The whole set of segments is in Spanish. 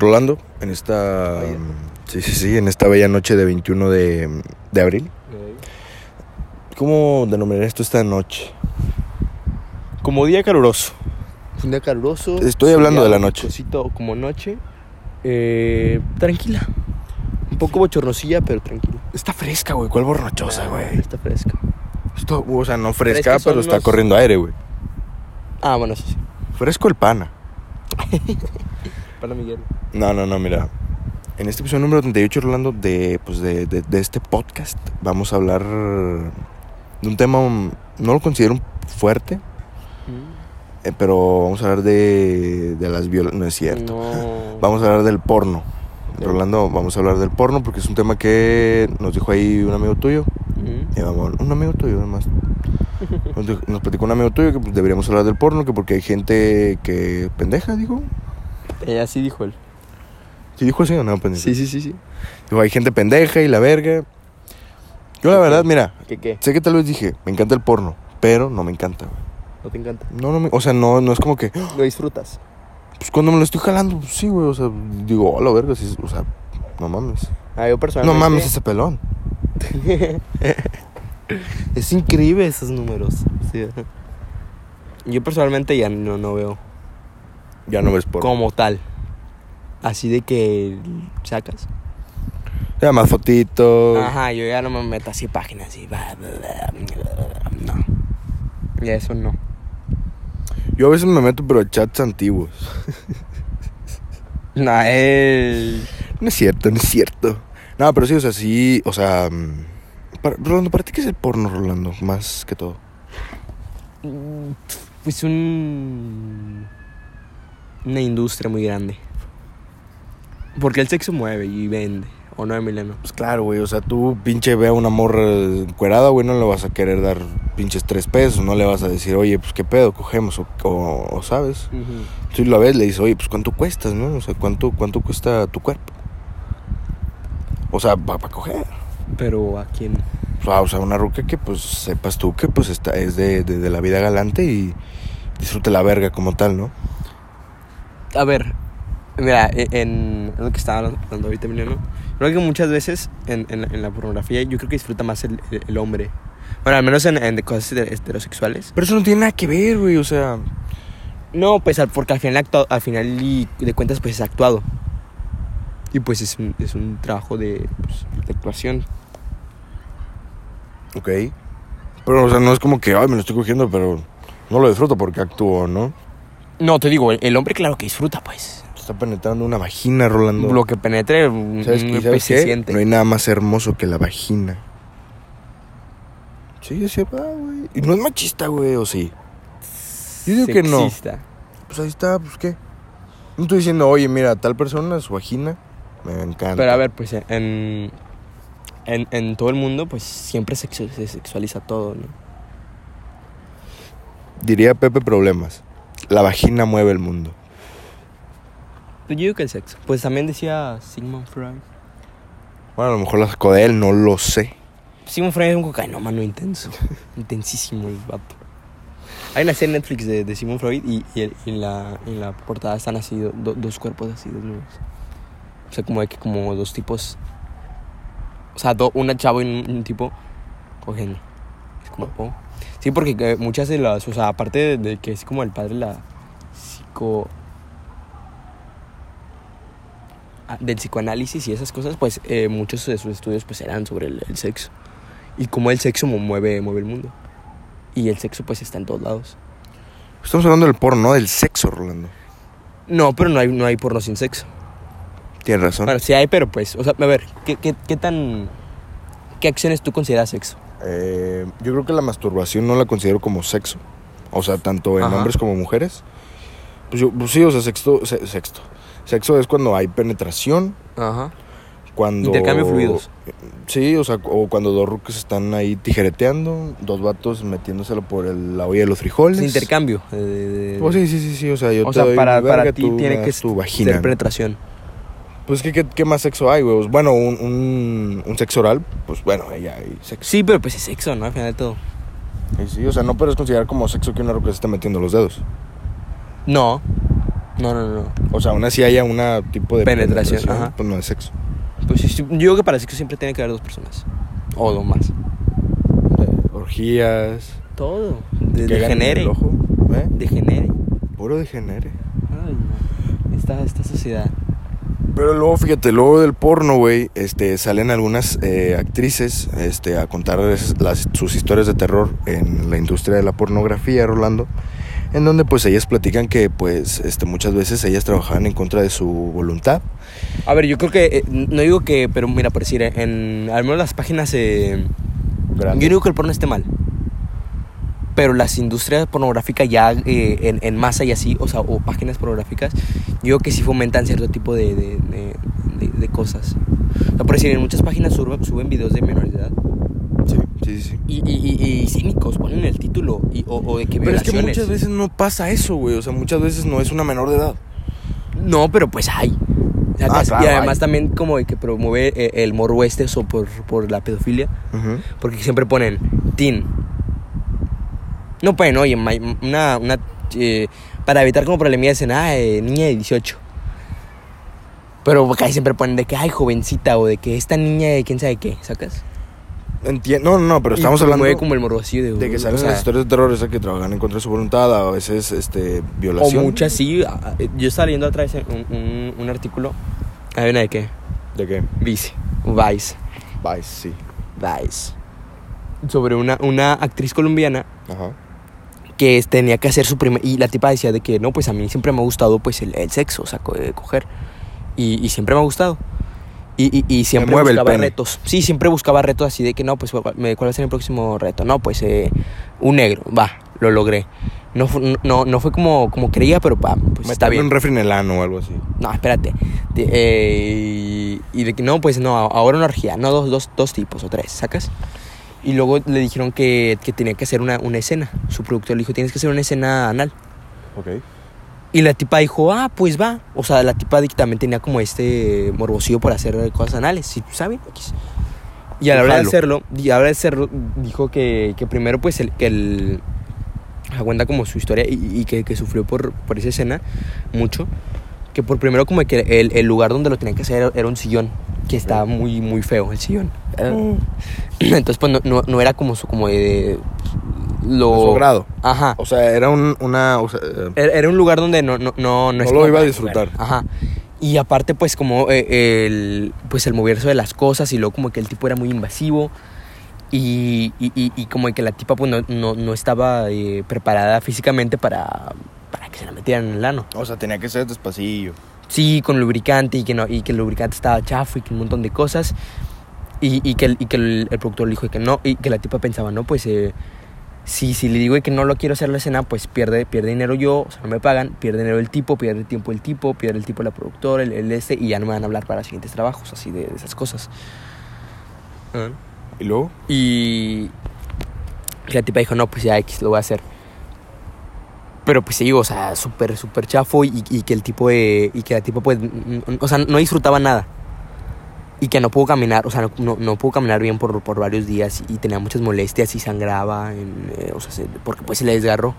Rolando, en esta. Sí, sí, sí, en esta bella noche de 21 de, de abril. ¿Cómo denominar esto esta noche? Como día caluroso. Un día caluroso. Estoy hablando de la noche. Cosito como noche. Eh, tranquila. Un poco bochornosilla, pero tranquila. Está fresca, güey. ¿Cuál borrachosa, güey? Está fresca. Esto, o sea, no fresca, son pero está los- corriendo aire, güey. Ah, bueno, eso sí. Fresco el pana. Miguel. No, no, no, mira. En este episodio número 38, Rolando, de, pues de, de, de este podcast, vamos a hablar de un tema, no lo considero fuerte, eh, pero vamos a hablar de, de las violencias. No es cierto. No. Vamos a hablar del porno. Rolando, vamos a hablar del porno porque es un tema que nos dijo ahí un amigo tuyo. Mm. Vamos, un amigo tuyo, además. Nos, dijo- nos platicó un amigo tuyo que pues, deberíamos hablar del porno, que porque hay gente que pendeja, dijo. Ella sí dijo él. ¿Sí dijo así o no? Pendeja? Sí, sí, sí, sí. Digo, hay gente pendeja y la verga. Yo la verdad, mira, ¿Qué qué? sé que tal vez dije, me encanta el porno, pero no me encanta, güey. ¿No te encanta? No, no me, o sea, no, no es como que, Lo disfrutas. pues cuando me lo estoy jalando, pues, sí, güey, o sea, digo, hola, verga, sí, o sea, no mames. Ah, yo No personalmente. mames ese pelón. es increíble esos números. Sí. Yo personalmente ya no, no veo Ya no ves porno. como tal. Así de que sacas. Ya más fotitos. Ajá, yo ya no me meto así páginas así. No. Ya eso no. Yo a veces me meto, pero chats antiguos. No, eh. No es cierto, no es cierto. No, pero sí, o sea, sí, o sea... mm, para- Rolando, ¿para ti qué es el porno, Rolando? Más que todo. Pues un. Una industria muy grande. Porque el sexo mueve y vende. ¿O no, Emiliano? Pues claro, güey, o sea, tú pinche ve a una morra encuerada, güey, no le vas a querer dar pinches tres pesos, no le vas a decir, oye, pues qué pedo, cogemos, o, o- o, sabes. Tú la ves, le dices, oye, pues cuánto cuestas, ¿no? O sea, ¿cuánto, cuánto cuesta tu cuerpo? O sea, para coger. Pero a quién. O sea, una ruca que pues sepas tú que pues está, es de, de, de la vida galante y disfrute la verga como tal, ¿no? A ver, mira, e- en, en lo que estaba hablando ahorita, Emiliano, creo que muchas veces en, en, la- en la pornografía yo creo que disfruta más el, el- el hombre. Bueno, al menos en, en de cosas heter- heterosexuales. Pero eso no tiene nada que ver, güey, o sea... No, pues porque al final, actua- al final y de cuentas pues es actuado. Y pues es un, es un trabajo de, pues, de actuación. Ok. Pero, o sea, no es como que, ay, me lo estoy cogiendo, pero no lo disfruto porque actúo, ¿no? No, te digo, el, el hombre claro que disfruta, pues. Está penetrando una vagina, Rolando. Lo que penetre, ¿Sabes, un- y pues, sabes se qué? siente. No hay nada más hermoso que la vagina. Sí, cierto, ah, güey. Y no es machista, güey, ¿o sí? Yo digo que no. Sexista. Pues ahí está, pues qué. No estoy diciendo, oye, mira, tal persona, su vagina, me encanta. Pero a ver, pues en, en, en todo el mundo, pues siempre sexu- se sexualiza todo, ¿no? Diría Pepe Problemas. La vagina mueve el mundo. Yo digo que el sexo. Pues también decía Sigmund Freud. Bueno, a lo mejor la sacó de él, no lo sé. Sigmund Freud es un cocainómano intenso. Intensísimo el vato. Hay una serie en Netflix de, de Sigmund Freud y, y el- y en, la, en la portada están así do- do- dos cuerpos así desnudos. O sea, como de que como dos tipos. O sea, do- una chavo y un, un tipo cogiendo. Es como, oh. Sí, porque eh, muchas de las, o sea, aparte de, de que es como el padre la psico... ah, del psicoanálisis y esas cosas, pues eh, muchos de sus estudios pues eran sobre el, el sexo. Y cómo el sexo mu- mueve, mueve el mundo. Y el sexo pues está en todos lados. Estamos hablando del porno, no del sexo, Rolando. No, pero no hay, no hay porno sin sexo. Tienes razón. Bueno, sí hay, pero pues, o sea, a ver, ¿qué, qué, qué tan... ¿Qué acciones tú consideras sexo? Eh, yo creo que la masturbación no la considero como sexo. O sea, tanto en Ajá. hombres como mujeres. Pues, yo, pues sí, o sea, sexto, se- sexto. Sexo es cuando hay penetración, Ajá. cuando... Intercambio fluidos. Sí, o sea, o cuando dos rucas están ahí tijereteando, dos vatos metiéndoselo por el- la olla de los frijoles. Es intercambio. de- Pues sí, sí, sí, sí, o sea, yo o te sea, doy para, para ti tiene que tu ser vagina. penetración. Pues ¿qué, qué, qué más sexo hay, güey? Bueno, un, un, un sexo oral, pues bueno, ya hay sexo. Sí, pero pues es sexo, ¿no? Al final de todo. Sí, sí, o sea, no puedes considerar como sexo que una ruca se esté metiendo los dedos. No. No, no, no. O sea, aún así haya una tipo de Penetración, ajá. pues no es sexo. Pues sí, yo digo que para sexo siempre tiene que haber dos personas. O dos más. Orgías. Todo. De, degenere. ¿eh? Degenere. Puro degenere. Ay, no. Esta, esta sociedad. Pero luego, fíjate, luego del porno, güey, este, salen algunas eh, actrices este, a contar las, sus historias de terror en la industria de la pornografía, Rolando, en donde pues ellas platican que pues este, muchas veces ellas trabajaban en contra de su voluntad. A ver, yo creo que. eh, no digo que. Pero mira, por decir, en. Al menos las páginas. eh, yo no digo que el porno esté mal. Pero las industrias pornográficas ya eh, en, en masa y así, o sea, o páginas pornográficas, yo digo que sí fomentan cierto tipo de, de, de- de- cosas. O sea, por decir, en muchas páginas suben, suben videos de menores de edad. Sí, sí, sí. Y, y, y, y cínicos, ponen el título. Y, o, o de que Pero es que muchas veces no pasa eso, güey. O sea, muchas veces no es una menor de edad. No, pero pues hay. Ah, claro, y además hay. también como de que promueve eh, el morbo este o por, por la pedofilia. Porque siempre ponen teen. No pueden, oye, ma- una, una eh, para evitar como problemillas en ah, eh, niña de 18. Pero acá siempre ponen de que ay jovencita o de que esta niña de quién sabe qué, ¿sacas? Entiendo. No, no, no, pero Y estamos hablando como el morbo así de, de que o salen sea, las historias de terror, esas que trabajan en contra de su voluntad, a veces este, O violación. muchas sí. Yo estaba leyendo otra vez un, un, un artículo. ¿Hay una de qué? ¿De qué? Vice. Vice. Vice, sí. Vice. Sobre una, una actriz colombiana Ajá. Que tenía que hacer su primer... Y la tipa decía de que, no, pues a mí siempre me ha gustado pues el, el sexo, o sea, co- eh, coger. Y, y siempre me ha gustado. Y, y, y siempre buscaba retos. Sí, siempre buscaba retos así de que, no, pues, ¿cuál va a ser el próximo reto? No, pues, eh, un negro. Va, lo logré. No, no, no fue como, como creía, pero pa, pues está bien. un refri en el ano o algo así. No, espérate. De- eh, y de que no, pues no, ahora una orgía, no dos, dos, dos tipos o tres, ¿sacas? Y luego le dijeron que, que tenía que hacer una, una escena. Su productor le dijo, tienes que hacer una escena anal. Ok. Y la tipa dijo, ah, pues va. O sea, la tipa también tenía como este morbosillo por hacer cosas anales, ¿sí? ¿saben? X. Y a la hora de hacerlo, y a la hora de hacerlo, dijo que, que primero pues el, que el cuenta como su historia y, y que, que sufrió por, por esa escena mucho. Que por primero como que el, el lugar donde lo tenían que hacer era un sillón, que estaba muy, muy feo el sillón. Era- Entonces pues no, no, no era como su, como de... de lo... Su grado. Ajá. O sea, era un, una... O sea, Era era un lugar donde no, no, no, No es lo iba a disfrutar. Ajá. Y aparte, pues, como eh, el, pues el moverse de las cosas y luego como que el tipo era muy invasivo. Y, y, y, y como que la tipa pues no, no, no estaba eh, preparada físicamente para, para que se la metieran en el ano. o sea, tenía que ser despacillo. Sí, con lubricante y que, no, y que el lubricante estaba chafo y que un montón de cosas. Y, y que, el, y que el, el productor le dijo que no, y que la tipa pensaba, no, pues eh, si, si le digo que no lo quiero hacer la escena, pues pierde, pierde dinero yo, o sea, no me pagan, pierde dinero el tipo, pierde tiempo el tipo, pierde el tipo la productora, el, el este, y ya no me van a hablar para siguientes trabajos, así de, de esas cosas. Y luego, Y la tipa dijo, no, pues ya X, lo voy a hacer. Pero pues sí, o sea, súper, súper chafo y, y que el tipo de, y que la tipa pues, mm, o sea, no disfrutaba nada. Y que no pudo caminar, o sea, no, no, no pudo caminar bien por, por varios días y tenía muchas molestias y sangraba, en, eh, o sea, se- porque pues se le desgarró.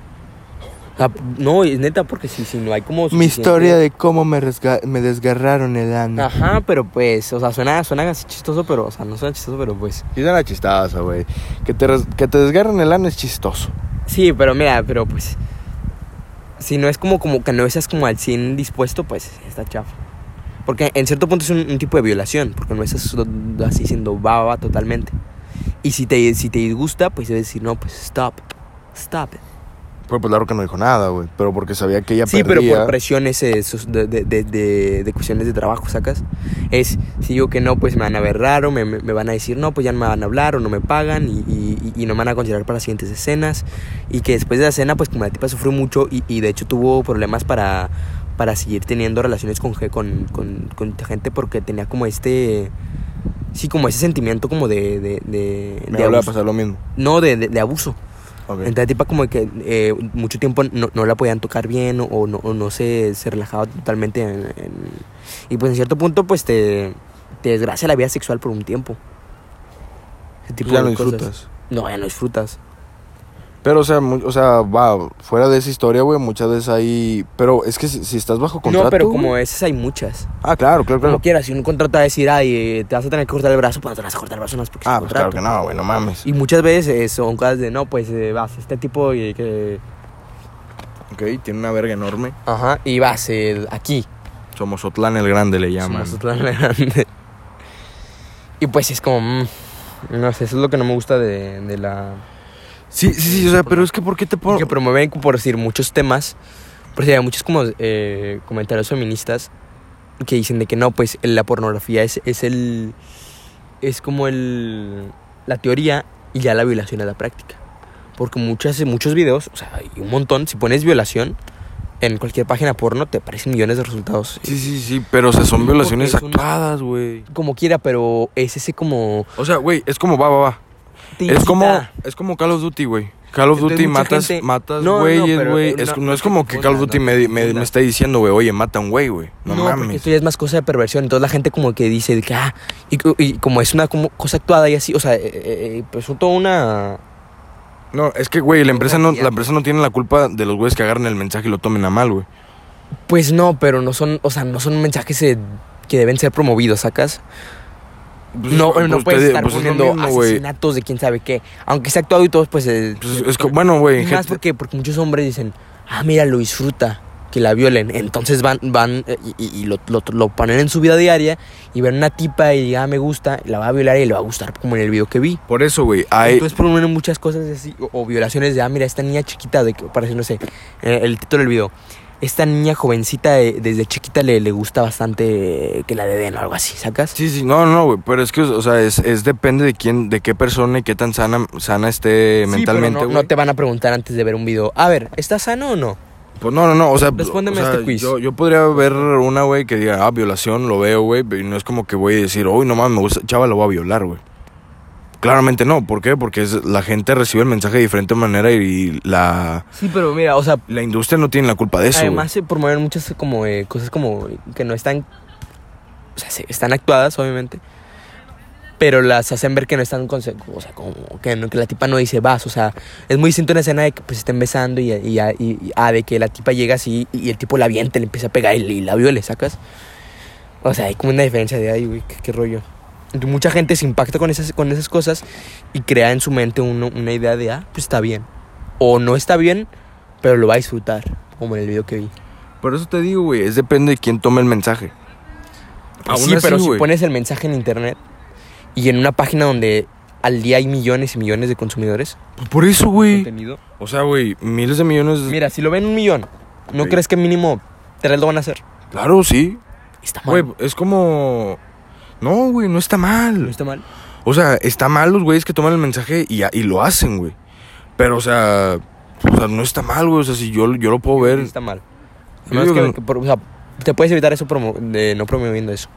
O sea, no, es neta, porque si, si no hay como... mi historia de cómo me, resga- me desgarraron el ano. Ajá, pero pues, o sea, suena, suena así chistoso, pero, o sea, no suena chistoso, pero pues... Y era chistosa, güey. Que te, que te desgarren el ano es chistoso. Sí, pero mira, pero pues. Si no es como, como que no estás como al 100 dispuesto, pues está chafa. Porque en cierto punto es un, un tipo de violación, porque no estás así siendo baba totalmente. Y si te, si te disgusta, pues debes decir, no, pues stop, stop it. Pero pues claro que no dijo nada, güey. Pero porque sabía que ella Sí, perdía. pero por presiones de, de, de, de- cuestiones de trabajo, ¿sacas? Es, si digo que no, pues me van a ver raro, me, me- van a decir no, pues ya no me van a hablar o no me pagan y, y- y no me van a considerar para las siguientes escenas. Y que después de la escena, pues como la tipa sufrió mucho y, y de hecho tuvo problemas para, para seguir teniendo relaciones con, con, con, con gente porque tenía como este... Sí, como ese sentimiento como de... de, de, Me de vuelve a abuso. pasar lo mismo. No, de, de abuso. Ok. Entonces, la tipa como que eh, mucho tiempo no, no la podían tocar bien o, o no, o no se, se relajaba totalmente. en- en- y pues en cierto punto pues te, te desgracia la vida sexual por un tiempo. Ese tipo ya de no cosas. disfrutas. No, ya no disfrutas. Pero, o sea, o sea, va, fuera de esa historia, güey, muchas veces hay... Pero es que si, si estás bajo contrato... no, pero güey- como esas hay muchas. Ah, claro, claro, claro. Como quieras, si un contrato va a decir, ay, eh, te vas a tener que cortar el brazo, pues no te vas a cortar el brazo, no es porque Ah, pues claro contrato. que no, güey, no mames. Y muchas veces eh, son cosas de, no, pues eh, vas, este tipo y que... Ok, tiene una verga enorme. Ajá, y vas eh, aquí. Somos Otlán el Grande, le llaman. Somos Otlán el Grande. Y pues es como, mm, no sé, eso es lo que no me gusta de, de la... Sí, sí, sí, o sea, pero es que ¿por qué te pongo...? Que promueven, por decir, muchos temas. Por decir, hay muchos como eh, comentarios feministas que dicen de que no, pues la pornografía es, es el... Es como el... La teoría y ya la violación es la práctica. Porque muchas, muchos videos, o sea, hay un montón, si pones violación en cualquier página porno, te aparecen millones de resultados. Sí, sí, sí, pero o sea, son violaciones actuadas, güey. Como quiera, pero es ese como... O sea, güey, es como va, va, va. Te Es como, es como Call of Duty, güey. Call of Entonces, Duty matas, gente- matas no, güeyes, güey. Es- no, no, es como que Call of Duty me, me, me está diciendo, güey, oye, mata a un güey, güey. No, mames. esto ya es más cosa de perversión. Entonces la gente como que dice que, ah, y, y como es una como cosa actuada y así, o sea, eh, eh, eh, pues son toda una... No, es que, güey, la empresa no, la empresa no tiene la culpa de los güeyes que agarren el mensaje y lo tomen a mal, güey. Pues no, pero no son, o sea, no son mensajes eh, que deben ser promovidos, ¿sacas? Pues, no, pues, no puedes te- estar pues, es poniendo mismo, güey. asesinatos de quién sabe qué. Aunque sea actuado y todo, pues... eh, Pues, es que, bueno, güey, y más porque, porque muchos hombres dicen, ah, mira, lo disfruta, que la violen. Entonces van, van eh, y, y- y lo, lo, lo ponen en su vida diaria y ven una tipa y ah, me gusta, la va a violar y le va a gustar como en el video que vi. por eso, güey, hay... Entonces promueven muchas cosas así, o, o violaciones de, ah, mira, esta niña chiquita, de que parece, no sé, eh, el título del video. Esta niña jovencita desde chiquita le, le gusta bastante que la den o algo así, ¿sacas? Sí, sí, no, no, güey, pero es que, o sea, es, es depende de quién, de qué persona y qué tan sana, sana esté Sí, mentalmente, pero no, te van a preguntar antes de ver un video, a ver, ¿estás sano o no? Pues no, no, no, o sea, Respóndeme o sea, este quiz. Yo, yo podría ver una, güey, que diga, ah, violación, lo veo, güey, y no es como que voy a decir, uy, no mames, me gusta, chava, lo voy a violar, güey. Claramente no, ¿por qué? Porque es, la gente recibe el mensaje de diferente manera y la, Sí, pero mira, o sea, la industria no tiene la culpa de eso. Además se promueven muchas como eh, cosas como que no están, o sea, se- están actuadas obviamente, pero las hacen ver que no están, conse- o sea, como que, no- que la tipa no dice vas, o sea, es muy distinto una escena de que pues estén besando y, y, y- y- ah, de que la tipa llega así y el tipo la avienta, le empieza a pegar y, la viole, ¿sacas? O sea, hay como una diferencia de ahí, güey, qué, qué rollo. Mucha gente se impacta con esas, con esas cosas y crea en su mente uno- una idea de, ah, pues está bien. O no está bien, pero lo va a disfrutar, como en el video que vi. Por eso te digo, güey, es depende de quién tome el mensaje. Pues Aún sí, así, pero si güey. pones el mensaje en internet y en una página donde al día hay millones y millones de consumidores, Pues por eso, güey. O sea, güey, miles de millones. Mira, si lo ven un millón, ¿no crees que mínimo tres lo van a hacer? Claro, sí. Está mal. Güey, es como. No, güey, no está mal. no está mal. O sea, está mal los güeyes que toman el mensaje y, y lo hacen, güey. Pero, o sea, o sea, no está mal, güey. O sea, si yo, yo lo puedo ver. Está mal. Yo digo que- por- o sea, te puedes evitar eso promo- de no promoviendo eso.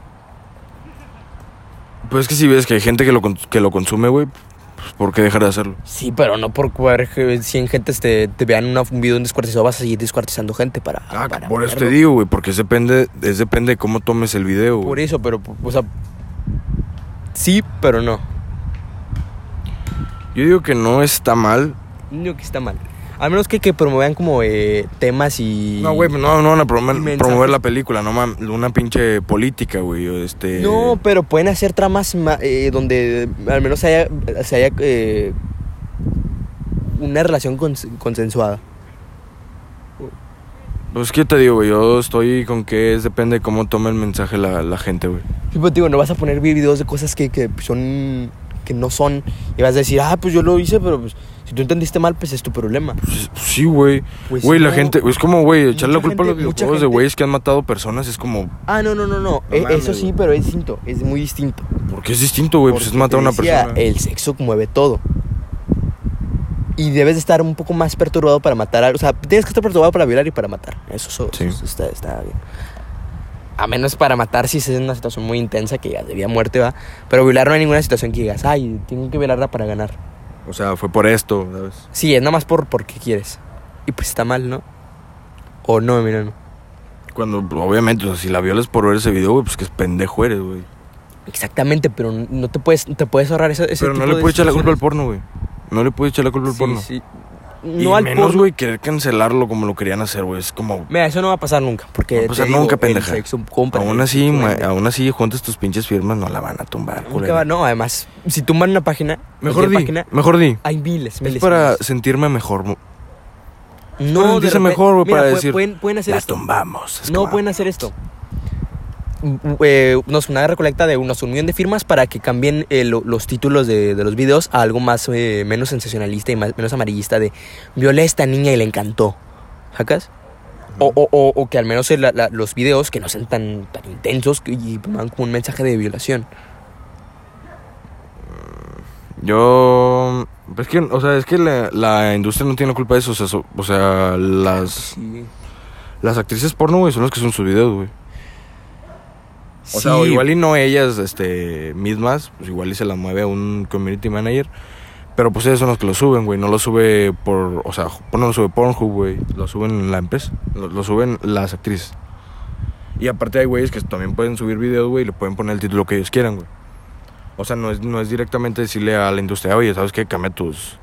Pues es que si ves que hay gente que lo, que lo consume, güey, pues ¿por qué dejar de hacerlo? Sí, pero no por ver que 100 gentes te, te vean una- un video en descuartizado, vas a seguir descuartizando gente para. Ah, para por eso te digo, güey, porque es depende, es depende de cómo tomes el video, Por güey. eso, pero, o sea. Sí, pero no. Yo digo que no está mal. Digo que está mal. Al menos que, que promuevan como eh, temas y... No, güey, no, no van a promover, la película, no mames, una pinche política, güey, este... No, pero pueden hacer tramas ma- eh, donde al menos haya, se haya eh, una relación cons- consensuada. Pues que te digo, güey, yo estoy con que es depende de cómo tome el mensaje la, la gente, güey. Sí, pues, digo, no vas a poner vi- videos de cosas que, que son... que no son y vas a decir, ah, pues yo lo hice, pero pues si tú entendiste mal, pues es tu problema. Pues, sí, güey. Pues Güey, la no. gente, es como, güey, echarle la culpa a los gente- videojuegos de gente- güeyes que han matado personas es como, Ah, no, no, no, no. No Eh, mames, Eso sí, pero es distinto, es muy distinto. porque es distinto, güey, pues es matar a una decía, persona. El sexo mueve todo. Y debes de estar un poco más perturbado para matar a... O sea, tienes que estar perturbado para violar y para matar. Eso, eso- Sí. eso está, está bien. A menos para matar si es una situación muy intensa que ya de vida a muerte va. Pero violar no hay ninguna situación que digas, ay, tengo que violarla para ganar. O sea, fue por esto, ¿sabes? Sí, es nada más por porque quieres. Y pues está mal, ¿no? O no, mira, no. Cuando, obviamente, o sea, si la violas por ver ese video, güey, pues que es pendejo eres, güey. Exactamente, pero no te puedes, te puedes ahorrar ese, ese Pero no tipo le de puedes echar la culpa al porno, güey. No le puedes echar la culpa al Sí, porno. sí. no y al menos, porno. güey, querer cancelarlo como lo querían hacer, güey. Es como. Mira, eso no va a pasar nunca. Porque No va a pasar te digo, nunca, pendeja. sexo compra, Aún así, ma- aún así, juntas tus pinches firmas, no la van a tumbar, va- no, además, si tumban una página, Mejor di, página, mejor di. hay miles, miles. Es para miles. sentirme mejor. No, repente- mejor, güey, para decir, Pueden, pueden hacer La esto. tumbamos. Es No como, pueden hacer esto. Eh, nos una recolecta de unos un millón de firmas para que cambien eh, lo- los títulos de, de los videos a algo más eh, menos sensacionalista y más, menos amarillista de violé a esta niña y le encantó. ¿Sacas? O, o- o- o que al menos la- la- los videos que no sean tan, tan intensos y pongan como un mensaje de violación. Yo. Es que, o sea, es que la, la industria no tiene culpa de eso. O sea, so- o sea, las, las actrices porno, güey, son las que son sus videos, güey. O sea, o igual y no ellas este, mismas, pues igual y se las mueve a un community manager. Pero pues ellos son los que lo suben, güey. No lo sube por. O sea, no lo sube Pornhub, güey. Lo suben la empresa. Lo, lo suben las actrices. Y aparte hay güeyes que también pueden subir videos, güey, y le pueden poner el título que ellos quieran, güey. O sea, no es, no es directamente decirle a la industria, oye, ¿sabes qué? Cambia tus.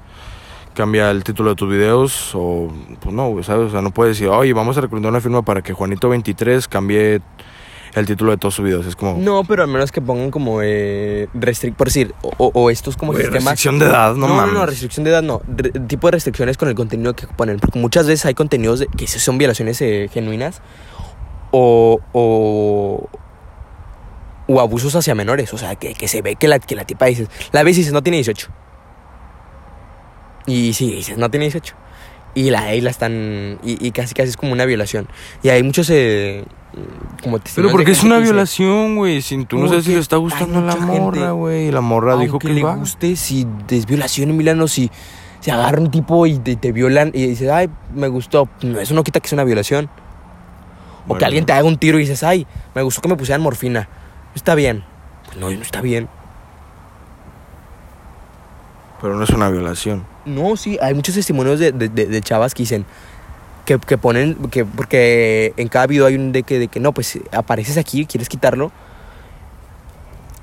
Cambia el título de tus videos. O. Pues no, güey, ¿sabes? O sea, no puedes decir, oye, vamos a recomendar una firma para que Juanito23 cambie el título de todos sus videos. Es como. No, pero al menos que pongan como eh, restric por decir, o, o- o estos como sistemas. restricción de edad, no no, mames. no, no, restricción de edad no. Re- tipo de restricciones con el contenido que ponen. Porque muchas veces hay contenidos de- que son violaciones eh, genuinas o, o, o abusos hacia menores. O sea, que, que se ve que la, que la tipa dices, la ves y dices, no tiene 18. Y sí, dices, no tiene 18. Y la ahí la están. Y, y casi casi es como una violación. Y hay muchos. Eh, como Pero porque es una violación, güey. Si tú no sabes si le está gustando la morra, güey. La morra dijo que le va. guste, si es violación en Milano, si se agarra un tipo y te, te violan y dices, ay, me gustó, no, eso no quita que sea una violación. O que alguien te haga un tiro y dices, ay, me gustó que me pusieran morfina. Está bien. Pues no, no está bien. Pero no es una violación. No, sí, hay muchos testimonios de, de- de- de chavas que dicen que, que ponen, que porque en cada video hay un de que, de que no, pues apareces aquí, quieres quitarlo.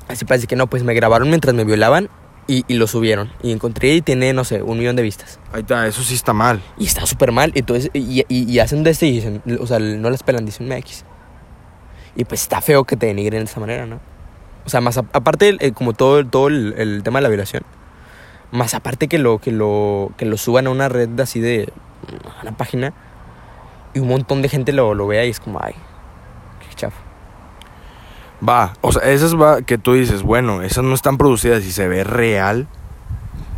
Así parece que no, pues me grabaron mientras me violaban y, y lo subieron. Y encontré y tiene, no sé, un millón de vistas. Ahí está, eso sí está mal. Y está súper mal. Entonces, y, y, y hacen de este y dicen, o sea, no las pelan, dicen MX. Y pues está feo que te denigren de esa manera, ¿no? O sea, más a- aparte, eh, como todo, todo el, el tema de la violación. Más aparte que lo, que lo, que lo suban a una red así de, a una página. Y un montón de gente lo, lo vea y es como, ay, qué chafa. Va, o sea, esas va que tú dices, bueno, esas no están producidas y se ve real.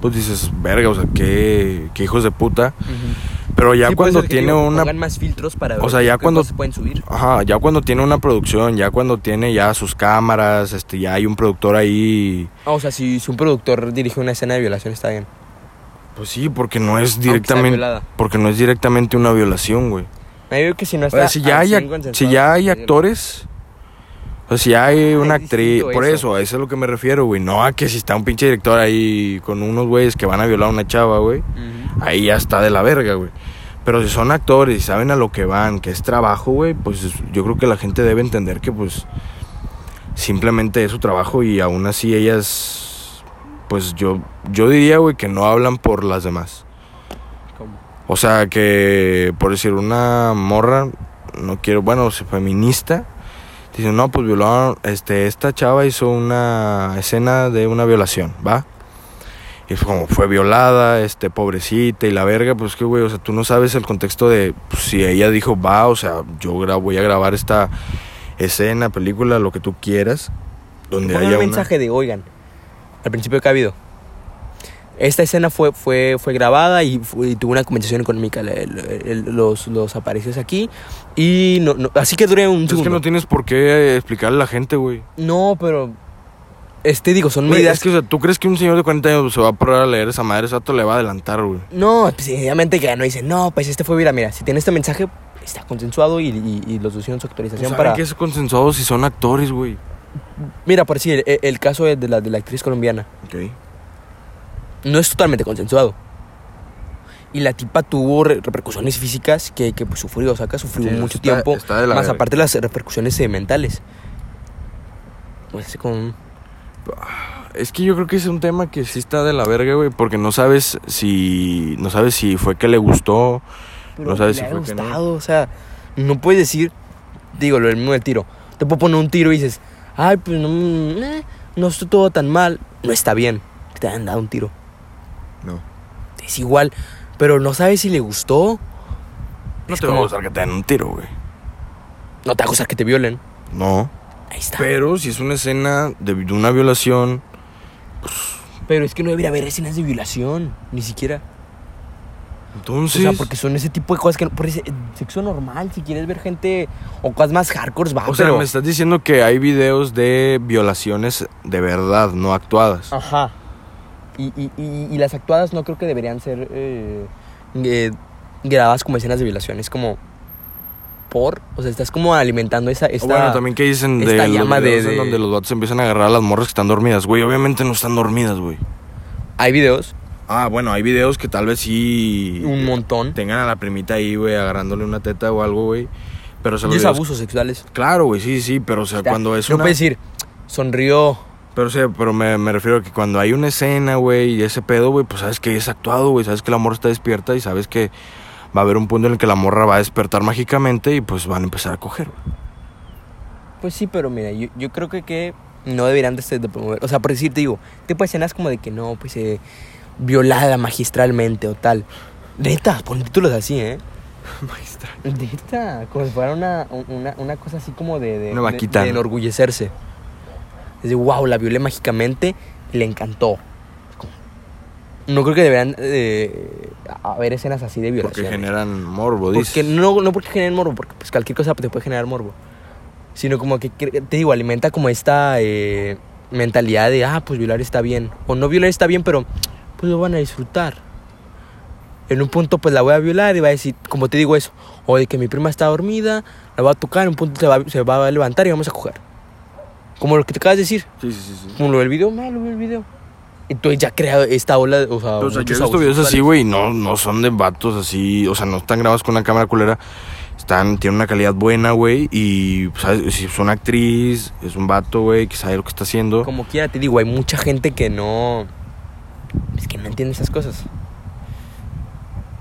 Pues dices, verga, o sea, qué, qué hijos de puta. Pero ya Sí, cuando tiene digo, una más filtros para O ver sea, qué- ya cuando- se pueden subir. Ajá, ya cuando tiene una producción, ya cuando tiene ya sus cámaras, este, ya hay un productor ahí. Ah, o sea, si, si un productor dirige una escena de violación está bien. Pues sí, porque no es sea directamente, porque no es directamente una violación, güey. Me digo que si no O está. sea, si ya hay, 100 ac- consensuado, si ya hay pues, actores, o sea, si hay una actriz, por eso. eso, a eso es a lo que me refiero, güey. No a que si está un pinche director ahí con unos güeyes que van a violar a una chava, güey. Ahí ya está de la verga, güey. Pero si son actores y saben a lo que van, que es trabajo, güey, pues es- yo creo que la gente debe entender que pues simplemente es su trabajo y aún así ellas, pues yo, yo diría, güey, que no hablan por las demás. ¿Cómo? O sea, que por decir una morra, no quiero, bueno, feminista, dice, no, pues violaron, este, esta chava hizo una escena de una violación, ¿va? Y fue como fue violada, este, pobrecita y la verga, pues que, güey, o sea, tú no sabes el contexto de pues, si ella dijo, va, o sea, yo voy a grabar esta escena, película, lo que tú quieras, donde haya un una... mensaje de, oigan, al principio de cada video. Esta escena fue, fue, fue grabada y, fue- y tuvo una compensación económica el- el- el- los, los aparecidos aquí. Y no, no- así que duré un Es que segundo. no tienes por qué explicarle a la gente, güey. No, pero. Este, digo, son medidas. Es que, o sea, ¿tú crees que un señor de 40 años se va a parar a leer esa madre? Ese vato le va a adelantar, güey. No, pues obviamente que no dicen, no, pues este fue, mira, mira, si tiene este mensaje, está consensuado y, y- y los dos hicieron su autorización ¿Saben para. que es consensuado si son actores, güey? Mira, por decir, el, el caso de la, de la actriz colombiana. Ok. no es totalmente consensuado. Y la tipa tuvo re- repercusiones físicas que, que pues, sufrió, o sea, que sufrió Sí, mucho está- tiempo. está de la más verga. aparte las repercusiones mentales. Pues así como... Es que yo creo que es un tema que sí está de la verga, güey, porque no sabes si no sabes si fue que le gustó, no sabes si fue que no. gustado, o sea, no puedes decir, digo, lo mismo del tiro. Te puedo poner un tiro y dices, ay, pues no, mm, eh, no estoy todo tan mal. No está bien que te hayan dado un tiro. No. Es igual, pero no sabes si le gustó. No Es te va a como- gustar que te den un tiro, güey. No te va a gustar que te violen. No. Ahí está. Pero si es una escena de, de una violación, Pero es que no debería haber escenas de violación, ni siquiera. entonces. O sea, porque son ese tipo de cosas que no- por ese sexo normal, si quieres ver gente o cosas más hardcore, va, o sea, pero- me estás diciendo que hay videos de violaciones de verdad, no actuadas. Ajá. Y, y, y, y las actuadas no creo que deberían ser eh, eh, grabadas como escenas de violación. Es como por, o sea, estás como alimentando esa esta bueno, también que dicen de esta los llama de- videos en de- donde los vatos empiezan a agarrar a las morras que están dormidas. Güey, obviamente no están dormidas, güey. hay videos, Ah, bueno, hay videos que tal vez sí un montón. tengan a la primita ahí, güey, agarrándole una teta o algo, güey. Pero se Y es abusos sexuales. Claro, güey, sí, sí, pero o sea, cuando es no una... puedes decir, sonrió. Pero, o sea, pero me, me refiero a que cuando hay una escena, güey, y ese pedo, güey, pues sabes que es actuado, güey, sabes que la morra está despierta y sabes que va a haber un punto en el que la morra va a despertar mágicamente y pues van a empezar a coger. Pues sí, pero mira, yo, yo creo que, que no deberían de, de promover. O sea, por decir, te digo, tipo de escenas como de que no, pues eh, violada magistralmente o tal. Neta, pon títulos así, ¿eh? Maestra. Neta, como si fuera una, una, una cosa así como de, de, Una de- vaquita, de ¿no? enorgullecerse. Es de, wow, la violé mágicamente, le encantó. No creo que deberían eh, haber escenas así de Porque violación. generan morbo, Porque dices. no, no porque generen morbo, porque pues cualquier cosa te puede generar morbo. Sino como que, te digo, alimenta como esta eh, mentalidad de, ah, pues violar está bien. O no violar está bien, pero pues lo van a disfrutar. En un punto pues la voy a violar y va a decir, como te digo eso, o de que mi prima está dormida, la voy a tocar, en un punto se va, se va a levantar y vamos a coger. Como lo que te acabas de decir, Sí, sí, sí. sí. como lo del video, no, lo del video. Entonces ya crea esta ola, o sea, o sea, yo videos así, güey, no, no son de vatos así, o sea, no están grabados con una cámara culera. Están, tienen una calidad buena, güey, y pues, si es una actriz, es un vato, güey, que sabe lo que está haciendo. Como quiera, te digo, hay mucha gente que no. Es que no entiende esas cosas.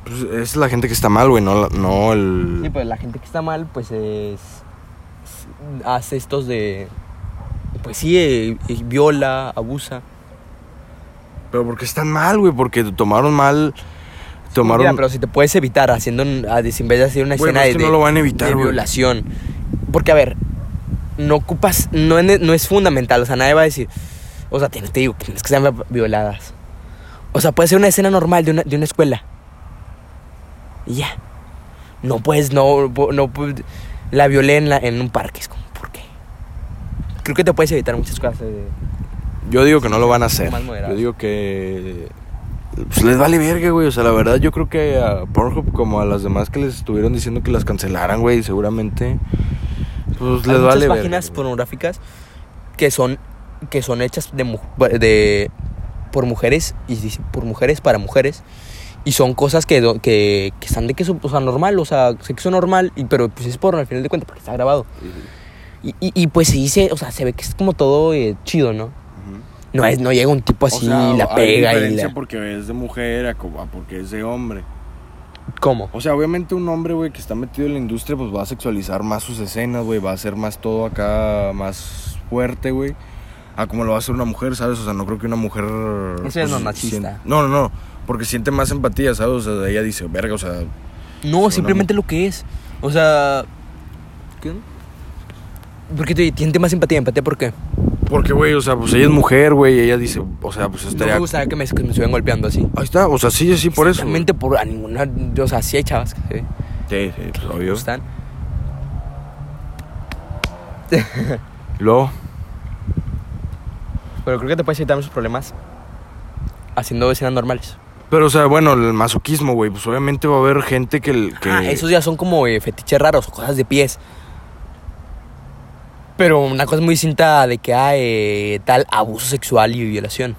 Pues, es la gente que está mal, güey, no, no el... Sí, pues la gente que está mal, pues es. es- hace estos de. Pues sí, eh, eh, viola, abusa. Pero porque están mal, güey, porque tomaron mal... Tomaron... Mira, pero si te puedes evitar haciendo. un- en vez de hacer una escena de, no lo van a evitar, de violación. Porque, a ver, no ocupas. No, es- no es fundamental, o sea, nadie va a decir. O sea, tienes- te digo, que tienes que ser violadas. O sea, puede ser una escena normal de una, de una escuela. Y ya. No puedes, no, no, la violé en, la, en un parque. Es como, ¿por qué? Creo que te puedes evitar muchas cosas. de- Yo digo que no lo van a hacer. Yo digo que... Pues les vale verga, güey. O sea, la verdad yo creo que a Pornhub como a las demás que les estuvieron diciendo que las cancelaran, güey, seguramente... Pues Hay les vale verga. páginas güey. pornográficas que son, que son hechas de, de, por mujeres y por mujeres para mujeres. Y son cosas que, que, que están de que o sea, normal, o sea, sexo normal, y, pero pues es porno al final de cuentas porque está grabado. Y, y, y, pues se dice, o sea, se ve que es como todo eh, chido, ¿no? No, es, no llega un tipo así O sea, y la hay pega y la... porque es de mujer a porque es de hombre. ¿Cómo? O sea, obviamente un hombre, güey, que está metido en la industria, pues va a sexualizar más sus escenas, güey, va a hacer más todo acá, más fuerte, güey. A como lo va a hacer una mujer, ¿sabes? O sea, no creo que una mujer... pues, Eso no es machista. siente- No, no, no, porque siente más empatía, ¿sabes? O sea, ella dice, verga, o sea... No, simplemente lo que es. O sea... ¿Qué? Porque te tiene más empatía, empatía, ¿por qué? Porque, güey, o sea, pues ella es mujer, güey, y ella dice, o sea, pues No estaría... me gustaría que me, que me estuvieran golpeando así. Ahí está, o sea, sí, sí, por eso. Exactamente por a ninguna. O sea, sí hay chavas que sí, Sí, sí, pues obvio. Y luego, Pero creo que te puedes evitar muchos problemas haciendo escenas normales. pero, o sea, bueno, el masoquismo, güey, pues obviamente va a haber gente que... Ah, esos ya son como eh, fetiches raros o cosas de pies. Pero una cosa muy distinta de que hay tal abuso sexual y violación.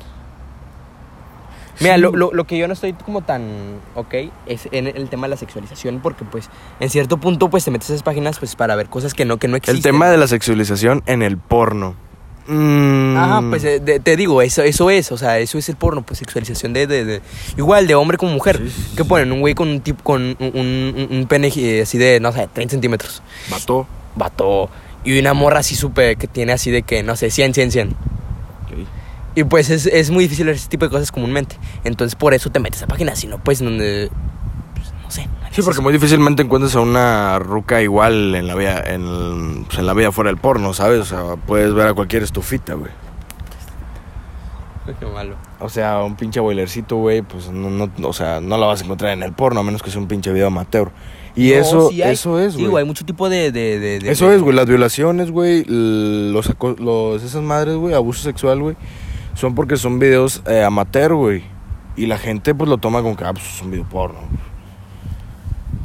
Mira, Sí. lo, lo- lo que yo no estoy como tan ok es en el tema de la sexualización, porque pues en cierto punto pues te metes a esas páginas pues para ver cosas que no, que no existen. El tema de la sexualización en el porno. Mm, Ajá, pues eh, de- te digo, eso, eso es, o sea, eso es el porno, pues sexualización de, de, de- igual de hombre como mujer. Sí, sí, sí. que ponen? Un güey con un tipo, con un, un, un pene así de, no sé, 30 centímetros. Mató. Vato. Y una morra así súper que tiene así de que, no sé, 100, 100, 100. Ok. Y pues es, es muy difícil ver ese tipo de cosas comúnmente. Entonces por eso te metes a páginas, si no, pues donde, pues, no sé. Sí, porque muy difícilmente encuentras a una ruca igual en la vida, en, pues, en la vida fuera del porno, ¿sabes? O sea, puedes ver a cualquier estufita, güey. Qué malo. O sea, un pinche boilercito, güey, pues no, no, o sea, no la vas a encontrar en el porno, a menos que sea un pinche video amateur. Y No, eso, sí hay- eso es, Sí, güey. güey, hay mucho tipo de... de, de- de- Eso es, güey, las violaciones, güey, los, los esas madres, güey, abuso sexual, güey, son porque son videos eh, amateur, güey. Y la gente, pues, lo toma como que, ah, pues, es un video porno.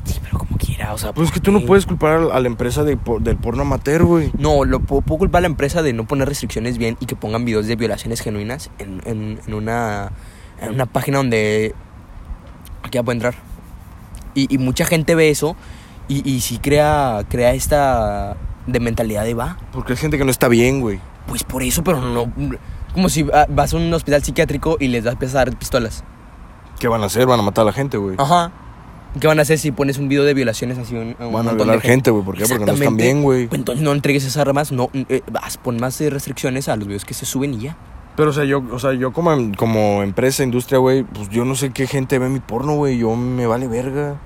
Sí, pero como quiera, o sea... Pues es que ¿por tú no puedes culpar a, la empresa de por- del porno amateur, güey. No, lo puedo, puedo culpar a la empresa de no poner restricciones bien y que pongan videos de violaciones genuinas en, en, en una, en una página donde aquí ya puede entrar. Y, y mucha gente ve eso y, y sí crea, crea esta de mentalidad de va. Porque hay gente que no está bien, güey. Pues por eso, pero no... Como si vas a un hospital psiquiátrico y les das a dar pistolas. ¿Qué van a hacer? Van a matar a la gente, güey. Ajá. ¿Qué van a hacer si pones un video de violaciones así un, un Van a de gente, güey. ¿Por qué? Porque no están bien, güey. Pues entonces no entregues esas armas, no, eh, vas, pon más restricciones a los videos que se suben y ya. Pero, o sea, yo, o sea, yo como, em- como empresa, industria, güey, pues yo no sé qué gente ve mi porno, güey. Yo me vale verga.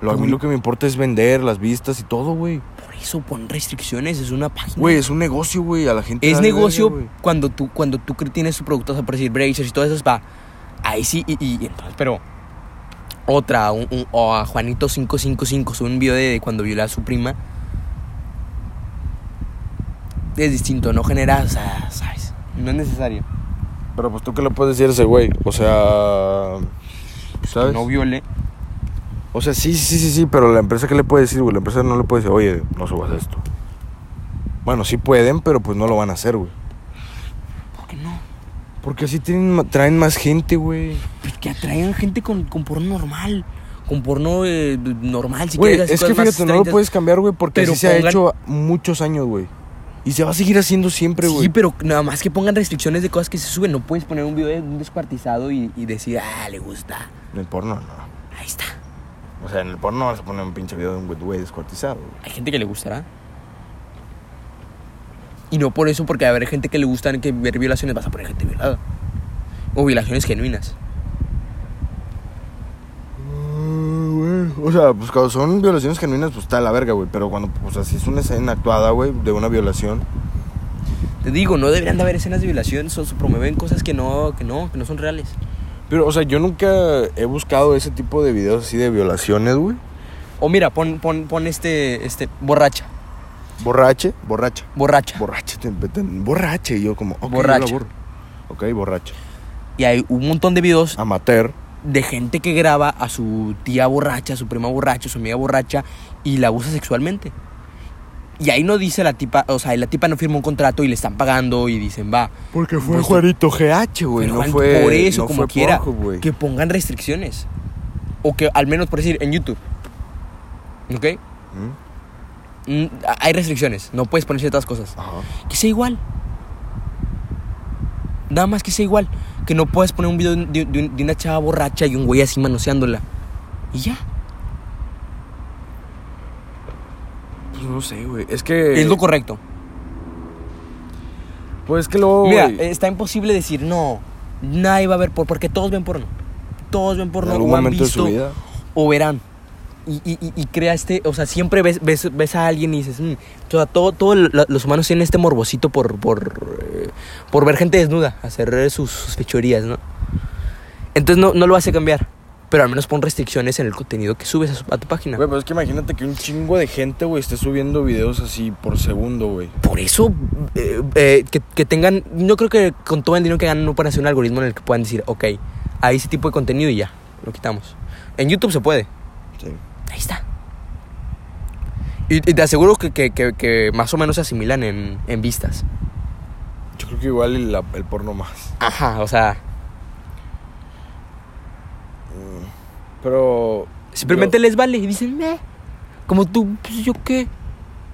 Lo, a mí lo que me importa es vender las vistas y todo, güey. Por eso pon restricciones, es una página. Güey, es un negocio, güey. A la gente. es negocio verga, cuando tú cuando tú tienes tu producto, o sea, por decir Brazers y todo eso, va. Ahí sí, y, y- y entonces, pero otra, un, un- o a Juanito 555 sube un video de cuando viola a su prima. Es distinto, no genera, o sea. No es necesario. Pero pues tú qué le puedes decir a ese güey. O sea. ¿Sabes? No viole. O sea, sí, sí, sí, sí, pero la empresa, ¿qué le puede decir, güey? La empresa no le puede decir, oye, no subas esto. Bueno, sí pueden, pero pues no lo van a hacer, güey. ¿Por qué no? Porque así tienen, traen más gente, güey. Pues que atraigan gente con, con porno normal. Con porno eh, normal, si Güey, es que fíjate, no lo puedes cambiar, güey, porque así se ha hecho muchos años, güey. Y se va a seguir haciendo siempre, güey. Sí, pero nada más que pongan restricciones de cosas que se suben. No puedes poner un video de un descuartizado y, y decir, ah, le gusta. En el porno, no. Ahí está. O sea, en el porno no vas a poner un pinche video de un güey- descuartizado, güey. Hay gente que le gustará. Y no por eso, porque a haber gente que le gustan que ver violaciones, vas a poner gente violada. O violaciones genuinas. O sea, pues cuando son violaciones genuinas, pues está de la verga, güey. Pero cuando, sea, si es una escena actuada, güey, de una violación. Te digo, no deberían de haber escenas de violación, so- so- promueven cosas que no, que no, que no son reales. Pero, o sea, yo nunca he buscado ese tipo de videos así de violaciones, güey. O mira, pon, pon, pon este, este, borracha. Borrache, borracha. Borracha. Borrache, te- te- borrache. Y yo como, ok, yo la Borracha. borro. Ok, borracha. Y hay un montón de videos Amateur. De gente que graba a su tía borracha, a su prima borracha, a su amiga borracha y la abusa sexualmente. Y ahí no dice la tipa, o sea, la tipa no firma un contrato y le están pagando y dicen, va. Porque fue Pues, Juanito GH, güey. No fue. por eso, no como fue quiera, que pongan restricciones. O que al menos por decir, en YouTube. ¿Ok? ¿Mm? Mm, Hay restricciones, no puedes poner ciertas cosas. Ajá. Que sea igual. Nada más que sea igual. Que no puedes poner un video de, de- de un- de una chava borracha y un güey así manoseándola. Y ya. Pues no sé, güey. Es que. Es lo correcto. Pues es que luego. Mira, güey, está imposible decir no. Nadie va a ver porno. Porque todos ven porno. Todos ven en porno. algún O han momento de su visto vida. o verán. Y, y, y- crea este. O sea, siempre ves, ves, ves a alguien y dices. "Mm". O sea, todo, todo lo- los humanos tienen este morbosito por, por, eh, por ver gente desnuda. Hacer sus, sus fechorías, ¿no? Entonces no, no lo hace cambiar. Pero al menos pon restricciones en el contenido que subes a, su- a tu página. Güey, pero es que imagínate que un chingo de gente, güey, esté subiendo videos así por segundo, güey. Por eso, eh, eh, que, que tengan. Yo creo que con todo el dinero que ganan, no pueden hacer un algoritmo en el que puedan decir, ok, hay ese tipo de contenido y ya, lo quitamos. En YouTube se puede. Sí. Ahí está. Y, y te aseguro que, que- que- que más o menos se asimilan en, en vistas. Yo creo que igual el, porno más. Ajá, o sea, Pero. simplemente les vale y dicen, eh, como tú, pues yo qué.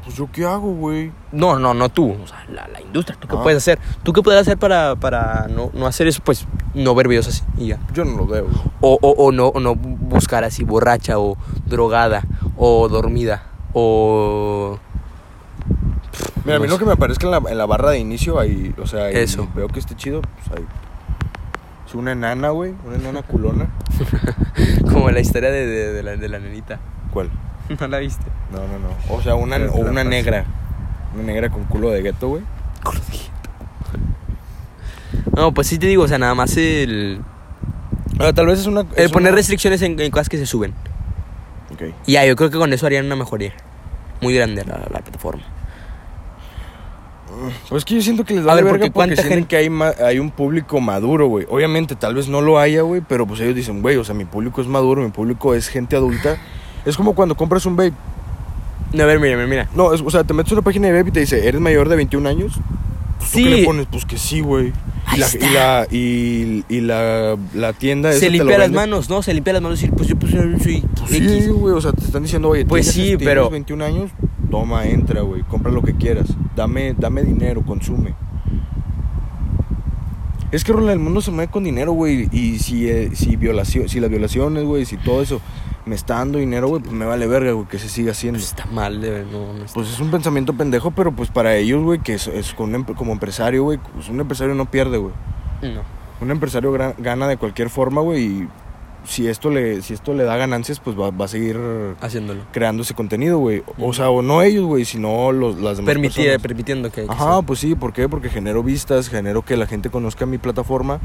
Pues yo qué hago, güey. No, no, no tú. O sea, la, la industria. ¿Tú qué Ah. puedes hacer? ¿Tú qué puedes hacer para, para no, no hacer eso? Pues no ver videos así y ya. Yo no lo veo. O, o, o no, o no buscar así borracha o drogada o dormida o... Mira, a mí No lo sé. que me que en la, en la barra de inicio hay, o sea, y Eso. veo que esté chido, pues hay. Es una enana, güey, una enana culona. Como la historia de, de, de la, de la nenita. ¿Cuál? ¿No la viste? No, no, no. O sea, una, o una negra. Una negra con culo de gueto, güey. No, pues sí te digo, o sea, nada más el... Ah, tal vez es una. El es poner una- restricciones en, en cosas que se suben. Ok. Y ya, yo creo que con eso harían una mejoría. Muy grande la, la plataforma. Pues es que yo siento que les A da ver, verga porque porque, sienten gente- que hay, ma- hay un público maduro, güey. Obviamente, tal vez no lo haya, güey, pero pues ellos dicen, güey, o sea, mi público es maduro, mi público es gente adulta. Es como cuando compras un vape. No, a ver, mira, mira. No, es- o sea, te metes a una página de vape y te dice, ¿eres mayor de 21 años? Pues, ¿Tú Sí. qué le pones? Pues que sí, güey. Y, la, y, la, y, y la, la tienda Se limpia las manos, ¿no? Se limpia las manos y pues yo soy Pues X. sí, güey, o sea, te están diciendo, oye, Pues sí, tienes pero- 21 años, toma, entra, güey, compra lo que quieras. Dame, dame dinero, consume. Es que, Rola, el mundo se mueve con dinero, güey, y si, eh, si, violación, si las violaciones, güey, si todo eso me está dando dinero, güey, pues me vale verga, güey, que se siga haciendo. Pues está mal, de no, no está- Pues es un pensamiento pendejo, pero pues para ellos, güey, que es, es con como empresario, güey, pues un empresario no pierde, güey. No. Un empresario gana de cualquier forma, güey, y si esto le, si esto le da ganancias, pues va, va a seguir Haciéndolo. creando ese contenido, güey. O sea, o no ellos, güey, sino los, las demás personas. permitiendo que... que Ajá, pues sí, ¿por qué? Porque genero vistas, genero que la gente conozca mi plataforma.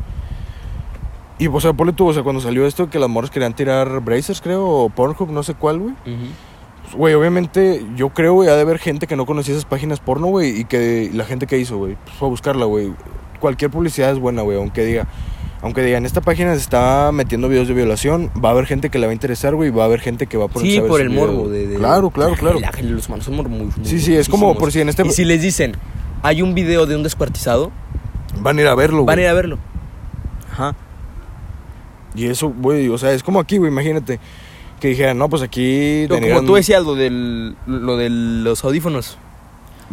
Y, o sea, ponle tú, o sea, cuando salió esto que las morras querían tirar Brazers, creo, o Pornhub, no sé cuál, güey. Pues, Güey, obviamente, yo creo, güey, ha de haber gente que no conocía esas páginas porno, güey, y que la gente que hizo, güey, pues fue a buscarla, güey. Cualquier publicidad es buena, güey, aunque diga, aunque diga, en esta página se está metiendo videos de violación, va a haber gente que le va a interesar, güey, y va a haber gente que va a ponerse Sí, por el video, morbo. güey. De, de- Claro, claro, la- claro. la- los humanos son muy, muy Sí, sí, es como por si en este- Y si les dicen, hay un video de un descuartizado, Van a ir a verlo, van a güey. ir a verlo. Ajá. Y eso, güey, o sea, es como aquí, güey, imagínate. Que dijeran, no, pues aquí... Como tú decías, lo, del, lo de los audífonos.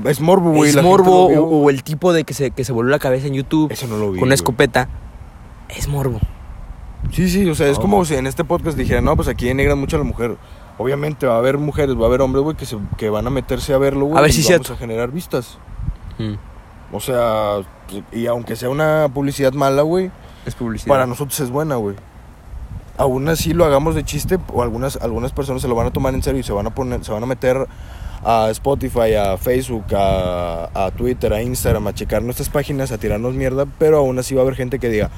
Es morbo, güey. es la gente morbo o, o el tipo de que se, que se volvió la cabeza en YouTube Eso no lo vi, con una güey. escopeta. Es morbo. Sí, sí, o sea, es Oh. como si en este podcast dijeran, no, pues aquí denigran mucho a la mujer. Obviamente va a haber mujeres, va a haber hombres, güey, que, se- que van a meterse a verlo, güey. A ver y si vamos cierto. a generar vistas. Mm. O sea, y aunque sea una publicidad mala, güey, Es publicidad. para nosotros es buena, güey. Aún así lo hagamos de chiste, o algunas, algunas personas se lo van a tomar en serio y se van a poner, se van a meter a Spotify, a Facebook, a, a Twitter, a Instagram, a checar nuestras páginas, a tirarnos mierda, pero aún así va a haber gente que diga,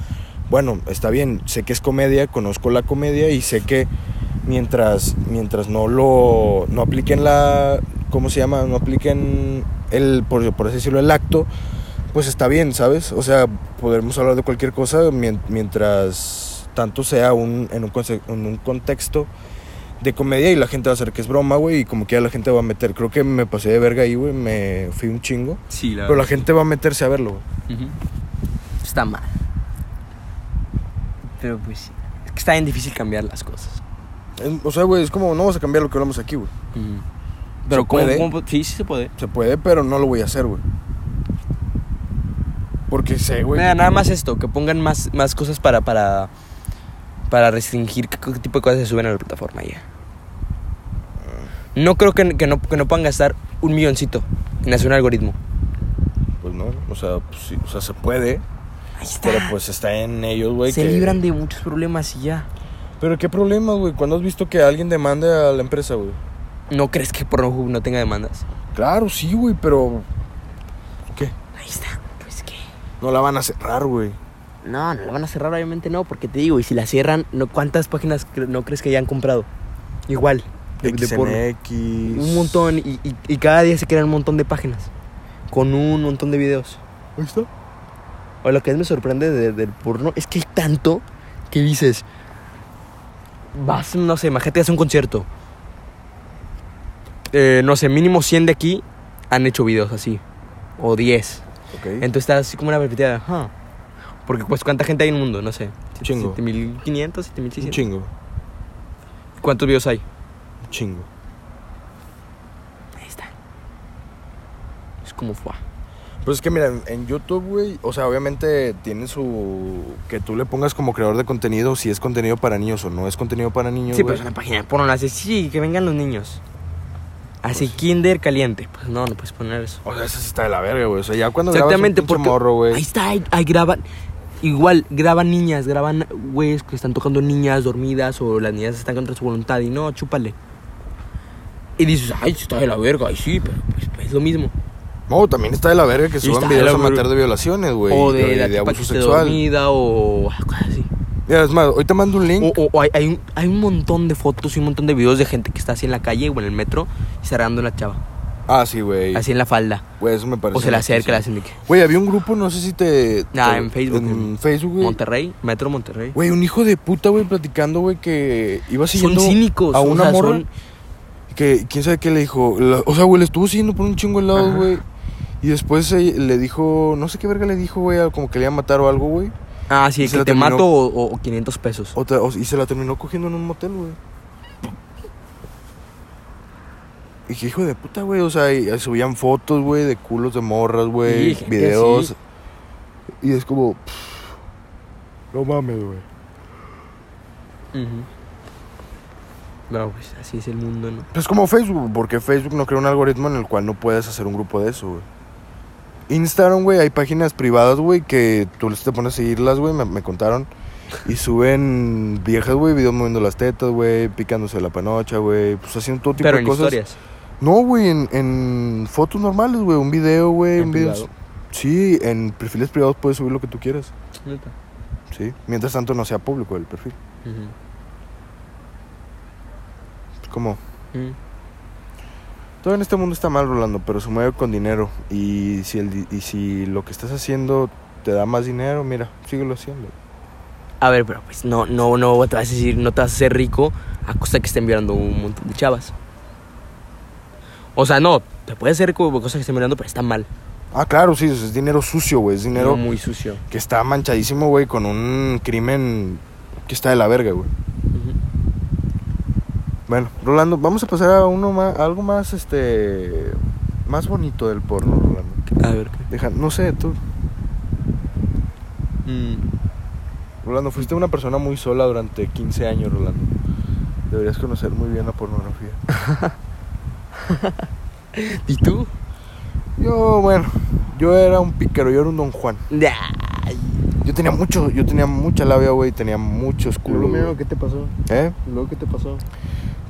bueno, está bien, sé que es comedia, conozco la comedia y sé que mientras, mientras no lo, no apliquen la, ¿cómo se llama? No apliquen el, por, por así decirlo, el acto, pues está bien, ¿sabes? O sea, podremos hablar de cualquier cosa mien- mientras tanto sea un, en, un en un contexto de comedia y la gente va a saber que es broma, güey, y como que ya la gente va a meter. Creo que me pasé de verga ahí, güey, me fui un chingo. Sí, la Pero la gente va a meterse a verlo, güey. Está mal. Pero pues sí. Es que está bien difícil cambiar las cosas. Es- O sea, güey, es como, no vamos a cambiar lo que hablamos aquí, güey. Pero ¿Se ¿cómo, puede? cómo- Sí, sí se puede. Se puede, pero no lo voy a hacer, güey. Porque sé, güey. Mira, nada más esto, que pongan más, más cosas para, para, para restringir qué, qué tipo de cosas se suben a la plataforma ya. No creo que, que no, que no puedan gastar un milloncito en hacer un algoritmo. Pues no, o sea, pues, sí, o sea, se puede, Ahí está. pero pues está en ellos, güey. se que- libran de muchos problemas y ya. Pero qué problema, güey. ¿Cuándo has visto que alguien demande a la empresa, güey? ¿No crees que Pornhub no tenga demandas? Claro, sí, güey, pero. ¿Qué? Ahí está. Pues qué. No la van a cerrar, güey. No, no la van a cerrar, obviamente no, porque te digo, y si la cierran, no, ¿cuántas páginas cre- no crees que ya han comprado? Igual, de, de porno. Un montón, y, y- y cada día se crean un montón de páginas, con un montón de videos. Ahí está. O lo que me sorprende de- del porno es que hay tanto que dices, vas, no sé, imagínate, haces un concierto. Eh, no sé, mínimo 100 de aquí han hecho videos así, o 10. Ok. Entonces está así como una perspectiva "Ajá". Porque pues cuánta gente hay en el mundo, no sé. Chingo. 7500, Un 7600. chingo. ¿Cuántos videos hay? Chingo. Ahí está. cómo fue. Pues es que mira, en- YouTube, güey, o sea, obviamente tiene su... Que tú le pongas como creador de contenido si es contenido para niños o no es contenido para niños, Sí, güey. pero es una página de porno. Hace, sí, que vengan los niños. Así, kinder caliente. Pues no, no puedes poner eso. O sea, eso sí está de la verga, güey. O sea, ya cuando Exactamente, grabas un porque morro, güey. ahí está, ahí, ahí graban. Igual, graban niñas, graban güeyes que están tocando niñas dormidas o las niñas están contra su voluntad y no, chúpale. Y dices, ay, está de la verga, ay, sí, pero pues, pues, es lo mismo. No, también está de la verga que suban de videos la amateur verga. de violaciones, güey. o de, la de tipa abuso sexual. dormida o así. Mira, es más, hoy te mando un link. O, o- o hay, hay un, hay un montón de fotos y un montón de videos de gente que está así en la calle o en el metro y cerrando a la chava. Ah, sí, güey. Así en la falda. Güey, eso me parece. O se le acerca, loquísimo. hacen de. Güey, había un grupo, no sé si te. Ah, te- en Facebook, En en Facebook, güey. Monterrey, Metro Monterrey. Güey, un hijo de puta, güey, platicando, güey, que iba Son siguiendo cínicos. a o una sea, morra. son- Que quién sabe qué le dijo. La- o sea, güey, le estuvo siguiendo por un chingo de lados, Ajá. güey. Y después eh, le dijo, no sé qué verga le dijo, güey, como que le iba a matar o algo, güey. Ah, sí, Y se que la te terminó- mato o, o- o 500 pesos. O- y se la terminó cogiendo en un motel, güey. Y que hijo de puta, güey. O sea, y- y subían fotos, güey, de culos de morras, güey. Sí, videos. Y es como. pff, no mames, güey. No, pues así es el mundo, ¿no? Es como Facebook, porque Facebook no crea un algoritmo en el cual no puedes hacer un grupo de eso, güey. Instagram, güey, hay páginas privadas, güey, que tú te pones a seguirlas, güey, me, me contaron. Y suben viejas, güey, videos moviendo las tetas, güey, picándose la panocha, güey, pues haciendo todo tipo Pero de en cosas. historias. No, güey, en, en fotos normales, güey, un video, güey, un video. Sí, en perfiles privados puedes subir lo que tú quieras, Neta. sí. Mientras tanto no sea público el perfil. Es como, Ujú. Todo en este mundo está mal, Rolando, pero se mueve con dinero. Y si, el, y si lo que estás haciendo te da más dinero, mira, síguelo haciendo. A ver, pero pues no, no, no te vas a decir, no te vas a hacer rico a costa que estén violando un montón de chavas. O sea, no, te puedes hacer rico por cosas que estén violando, pero está mal. Ah, claro, sí, es dinero sucio, güey, es dinero No muy sucio. que está manchadísimo, güey, con un crimen que está de la verga, güey. Bueno, Rolando, vamos a pasar a uno más, a algo más, este, más bonito del porno, Rolando. A ver, ¿qué? Deja, no sé, tú, Mm. Rolando, fuiste una persona muy sola durante 15 años, Rolando. Deberías conocer muy bien la pornografía. ¿Y tú? Yo, bueno, yo era un pícaro, yo era un don Juan. Ay. Yo tenía mucho, yo tenía mucha labia, güey, tenía muchos culos. ¿qué te pasó? ¿Eh? Luego, ¿qué te pasó?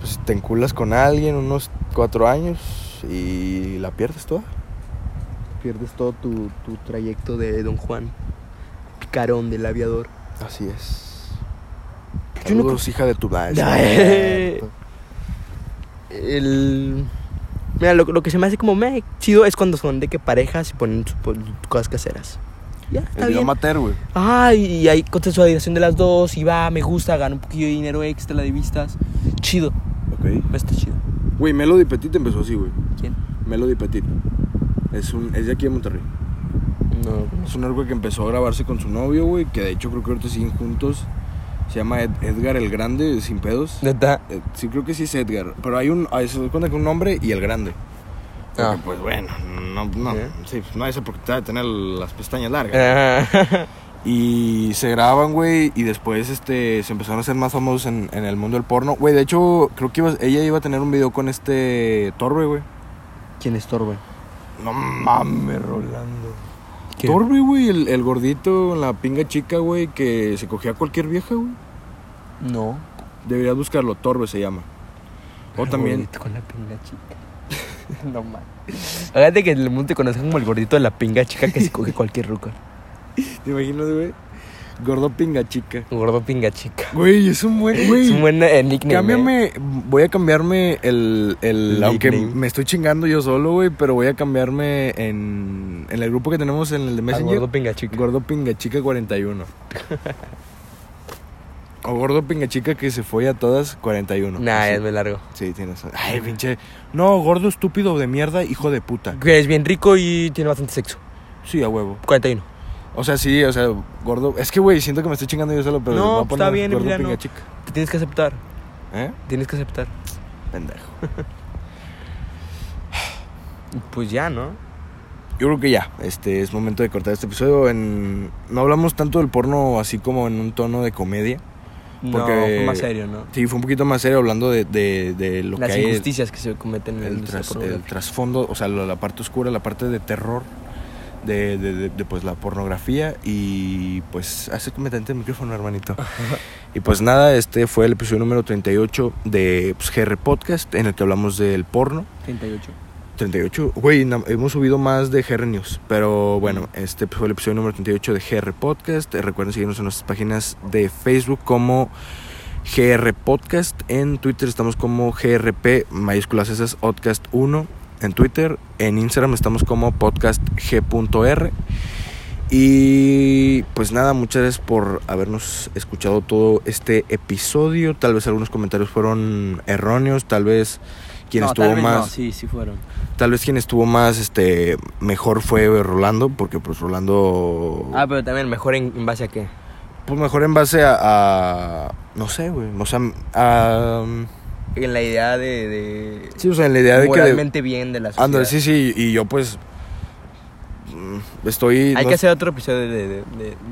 Pues te enculas con alguien unos cuatro años y la pierdes toda. Pierdes todo tu, tu trayecto de Don Juan. Picarón del aviador. Así es. Yo no Saludos, hija de tu madre. Ay. El... Mira, lo, lo que se me hace como me chido es cuando son de que parejas y ponen sus po- cosas caseras. Ya, está El bien. amateur, güey. Ah, y hay consensualización de las dos y va, me gusta, gano un poquillo de dinero extra de vistas. Chido, Ok. está chido. Güey, Melody Petit empezó así, güey. ¿Quién? Melody Petit. Es, un, es de aquí de Monterrey. No, Es un narco que empezó a grabarse con su novio, güey, que de hecho creo que ahorita siguen juntos. Se llama Ed- Edgar el Grande, sin pedos. Neta. Eh, sí, creo que sí es Edgar. Pero hay un. ahí Se da cuenta que un nombre y el grande. Porque, Ah. pues bueno, no, no. ¿Sí? Sí, pues, no hay esa porque te va a tener las pestañas largas. Y se graban, güey, y después este, se empezaron a hacer más famosos en, en el mundo del porno. Güey, de hecho, creo que iba- ella iba a tener un video con este Torbe, güey. ¿Quién es Torbe? No mames, Rolando. ¿Qué? Torbe, güey, el, el gordito, la pinga chica, güey, que se cogía a cualquier vieja, güey. No. Deberías buscarlo, Torbe se llama. O El también, gordito Con la pinga chica. no mames. Fíjate que en el mundo te conocen como el gordito de la pinga chica que se coge cualquier ruca. ¿te imaginas, güey? Gordo pinga chica. Gordo pinga chica. Güey, es un buen, güey. Es un buen eh, nickname. eh. Cámbiame, voy a cambiarme el, el aunque nickname. me estoy chingando yo solo, güey, pero voy a cambiarme en, en el grupo que tenemos en el de Al Messenger. gordo pinga chica. Gordo Pingachica 41. o Gordo Pingachica que se fue a todas 41. Nah, Sí. es muy largo. Sí, tienes. Ay, pinche. No, gordo estúpido de mierda, hijo de puta. Que es bien rico y tiene bastante sexo. Sí, a huevo. 41. O sea, sí, o sea, gordo. Es que, güey, siento que me estoy chingando yo solo, pero. No, voy a poner está bien, Gordo Emiliano. Pingachica. Te tienes que aceptar. ¿Eh? Tienes que aceptar. Pendejo. Pues ya, ¿no? yo creo que ya, este es momento de cortar este episodio. En, no hablamos tanto del porno así como en un tono de comedia. No, Porque- fue más serio, ¿no? Sí, fue un poquito más serio hablando de, de, de lo Las que hay. injusticias que se cometen en El, el, tras- el trasfondo, o sea, la parte oscura, la parte de terror de, de, de- de, pues la pornografía. Y pues hace competente el micrófono, hermanito. y pues nada, este fue el episodio número 38 de pues, GR Podcast, en el que hablamos del porno. 38. 38. Güey, hemos subido más de GR News. Pero bueno, este fue el episodio número 38 de GR Podcast. Eh, recuerden seguirnos en nuestras páginas de Facebook como GR Podcast. En Twitter estamos como GRP, mayúsculas esas, Podcast 1. En Twitter, en Instagram estamos como podcast g.r. Y pues nada, muchas gracias por habernos escuchado todo este episodio. Tal vez algunos comentarios fueron erróneos, tal vez quien no, estuvo más... No, sí, sí fueron. Tal vez quien estuvo más este mejor fue Rolando, porque pues Rolando Ah, pero también mejor en, en base a qué. pues mejor en base a, a- no sé, güey, o sea, a, En la idea de. de sí, o sea, en la idea de que bien de la sociedad. Sí, sí, y yo pues mm, estoy Hay no- que hacer otro episodio de, de,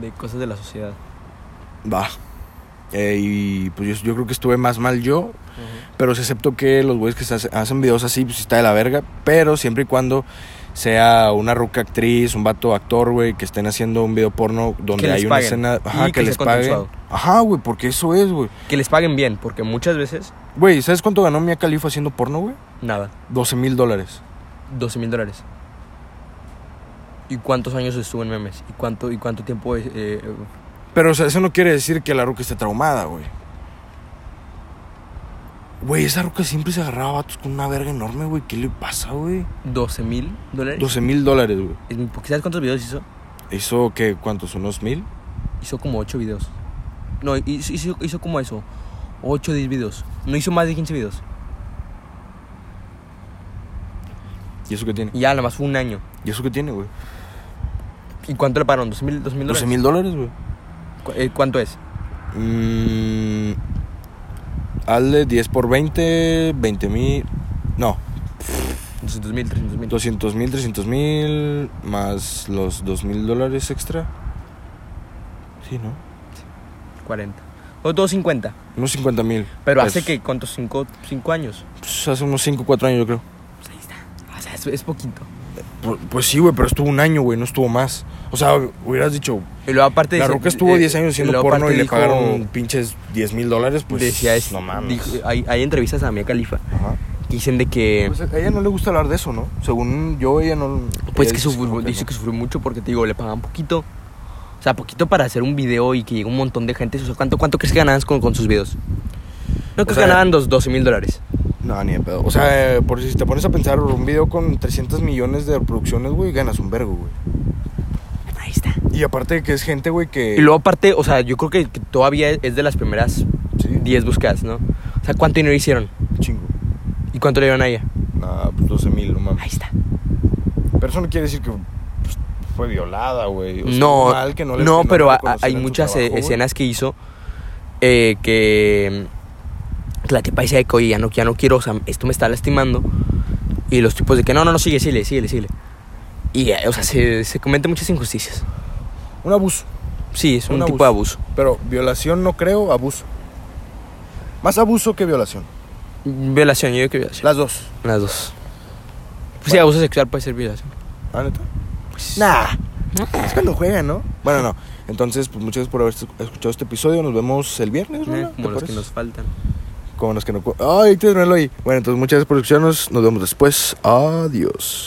de- cosas de la sociedad. va. Eh, y pues yo, yo creo que estuve más mal yo, pero sí acepto que los güeyes que se hace- hacen videos así pues está de la verga, pero siempre y cuando sea una ruca actriz, un vato actor, güey, que estén haciendo un video porno donde hay una escena, ajá, que, que les paguen. consensuado. Ajá, güey, porque eso es, güey. Que les paguen bien, porque muchas veces, Güey, ¿sabes cuánto ganó Mia Khalifa haciendo porno, güey? nada. 12 mil dólares. 12 mil dólares. ¿Y cuántos años estuvo en memes? ¿Y cuánto, y cuánto tiempo eh, eh, Pero, o sea, eso no quiere decir que la ruca esté traumada, güey. Güey, esa ruca siempre se agarraba a vatos con una verga enorme, güey. ¿Qué le pasa, güey? 12 mil dólares? 12 mil dólares, güey. ¿Sabes cuántos videos hizo? ¿Hizo qué? ¿Cuántos? ¿Unos mil? Hizo como 8 videos. No, hizo, hizo, hizo como eso. 8 o 10 videos. No hizo más de 15 videos. ¿Y eso qué tiene? Y ya, nada más fue un año. ¿Y eso qué tiene, güey? ¿Y cuánto le pagaron? ¿12 mil dólares? 12 mil dólares, güey. ¿Cu- eh, ¿Cuánto es? Mmm. Hazle 10 por 20, 20 mil. No, 200 mil, 300 mil. 200 mil, 300 mil. Más los 2 mil dólares extra. Sí, ¿no? 40. O 250. Unos 50 mil. Pero Pues, hace que, ¿cuántos? 5 cinco años. pues, hace unos 5 4 años, yo creo. Pues ahí está. O sea, es, es poquito. Pu- Pues sí, güey, pero estuvo un año, güey, no estuvo más. O sea, hubieras dicho, Y luego aparte... la Roca estuvo eh, 10 años haciendo porno y le dijo- pagaron pinches 10 mil dólares, pues decía es, no mames. dijo- hay, hay entrevistas a Mia Khalifa Ajá. que dicen de que... Pues a ella no le gusta hablar de eso, ¿no? Según yo, ella no... Pues ella que dice sufrió, como dice que sufrió mucho porque te digo, le pagan poquito. O sea, poquito para hacer un video y que llegue un montón de gente. O sea, ¿cuánto, cuánto crees que ganaban con, con sus videos? No creo que ganaban dos, 12 mil dólares. No, ni de pedo. O sea, eh, por si te pones a pensar, un video con 300 millones de reproducciones, güey, ganas un vergo, güey. Ahí está. Y aparte de que es gente, güey, que... Y luego aparte, o sea, yo creo que, que todavía es de las primeras Sí, 10 búsquedas, ¿no? O sea, ¿cuánto dinero hicieron? chingo. ¿Y cuánto le dieron a ella? Nah, pues 12 mil, no Ahí mames. está. Pero eso no quiere decir que fue violada, güey. O sea, no, mal que no, le- no, pero hay muchas eh, trabajo, escenas que hizo eh, que que la tipa decía de que, ya no, ya no quiero, o sea, esto me está lastimando. Y los tipos de que, no, no, no, sigue, sigue, sigue, sigue. Y, eh, o sea, se, se cometen muchas injusticias. Un abuso. Sí, es un, Un tipo de abuso. Pero violación no creo, abuso. Más abuso que violación. Violación, yo digo que violación. Las dos. Las dos. Pues sí, abuso sexual puede ser violación. ¿Ah, neta? Pues, Nah. Es cuando juegan, ¿no? Bueno, no. Entonces, pues muchas gracias por haber escuchado este episodio. Nos vemos el viernes, eh, ¿no? como los que nos faltan. Como los que no... Ay, te ahí. Bueno, entonces muchas gracias por escucharnos. Nos vemos después. Adiós.